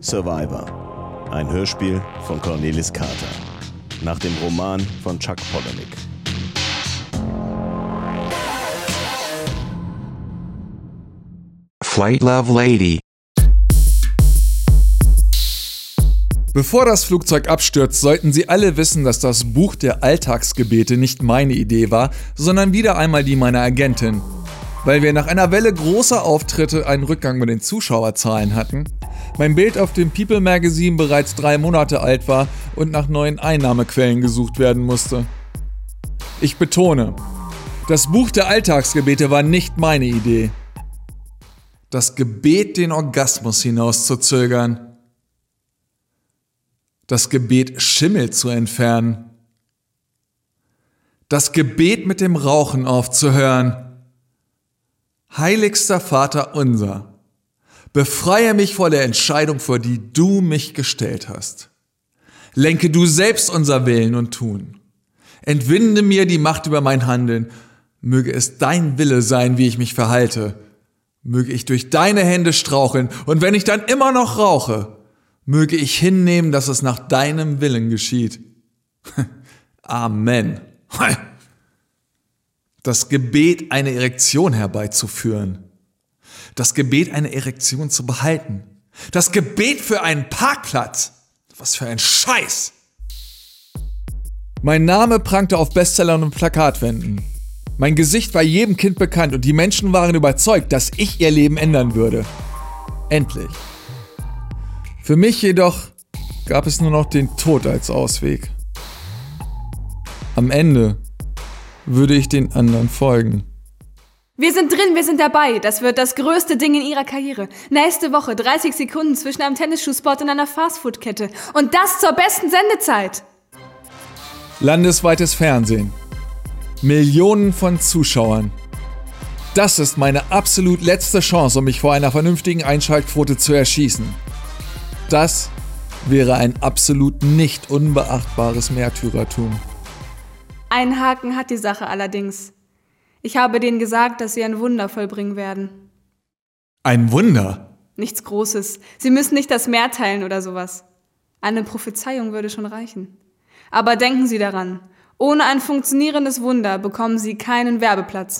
Survivor. Ein Hörspiel von Cornelis Carter. Nach dem Roman von Chuck Palahniuk. Flight Love Lady. Bevor das Flugzeug abstürzt, sollten Sie alle wissen, dass das Buch der Alltagsgebete nicht meine Idee war, sondern wieder einmal die meiner Agentin. Weil wir nach einer Welle großer Auftritte einen Rückgang mit den Zuschauerzahlen hatten, mein Bild auf dem People Magazine bereits drei Monate alt war und nach neuen Einnahmequellen gesucht werden musste. Ich betone, das Buch der Alltagsgebete war nicht meine Idee. Das Gebet, den Orgasmus hinauszuzögern das Gebet Schimmel zu entfernen, das Gebet mit dem Rauchen aufzuhören. Heiligster Vater unser, befreie mich vor der Entscheidung, vor die du mich gestellt hast. Lenke du selbst unser Willen und Tun. Entwinde mir die Macht über mein Handeln. Möge es dein Wille sein, wie ich mich verhalte. Möge ich durch deine Hände straucheln und wenn ich dann immer noch rauche, möge ich hinnehmen, dass es nach deinem Willen geschieht. Amen. Das Gebet, eine Erektion herbeizuführen. Das Gebet, eine Erektion zu behalten. Das Gebet für einen Parkplatz. Was für ein Scheiß. Mein Name prangte auf Bestsellern und Plakatwänden. Mein Gesicht war jedem Kind bekannt und die Menschen waren überzeugt, dass ich ihr Leben ändern würde. Endlich. Für mich jedoch gab es nur noch den Tod als Ausweg. Am Ende würde ich den anderen folgen. Wir sind drin, wir sind dabei. Das wird das größte Ding in ihrer Karriere. Nächste Woche 30 Sekunden zwischen einem Tennisschuhspot und einer Fastfood-Kette. Und das zur besten Sendezeit. Landesweites Fernsehen. Millionen von Zuschauern. Das ist meine absolut letzte Chance, um mich vor einer vernünftigen Einschaltquote zu erschießen. Das wäre ein absolut nicht unbeachtbares Märtyrertum. Ein Haken hat die Sache allerdings. Ich habe denen gesagt, dass sie ein Wunder vollbringen werden. Ein Wunder? Nichts Großes. Sie müssen nicht das Meer teilen oder sowas. Eine Prophezeiung würde schon reichen. Aber denken Sie daran, ohne ein funktionierendes Wunder bekommen Sie keinen Werbeplatz.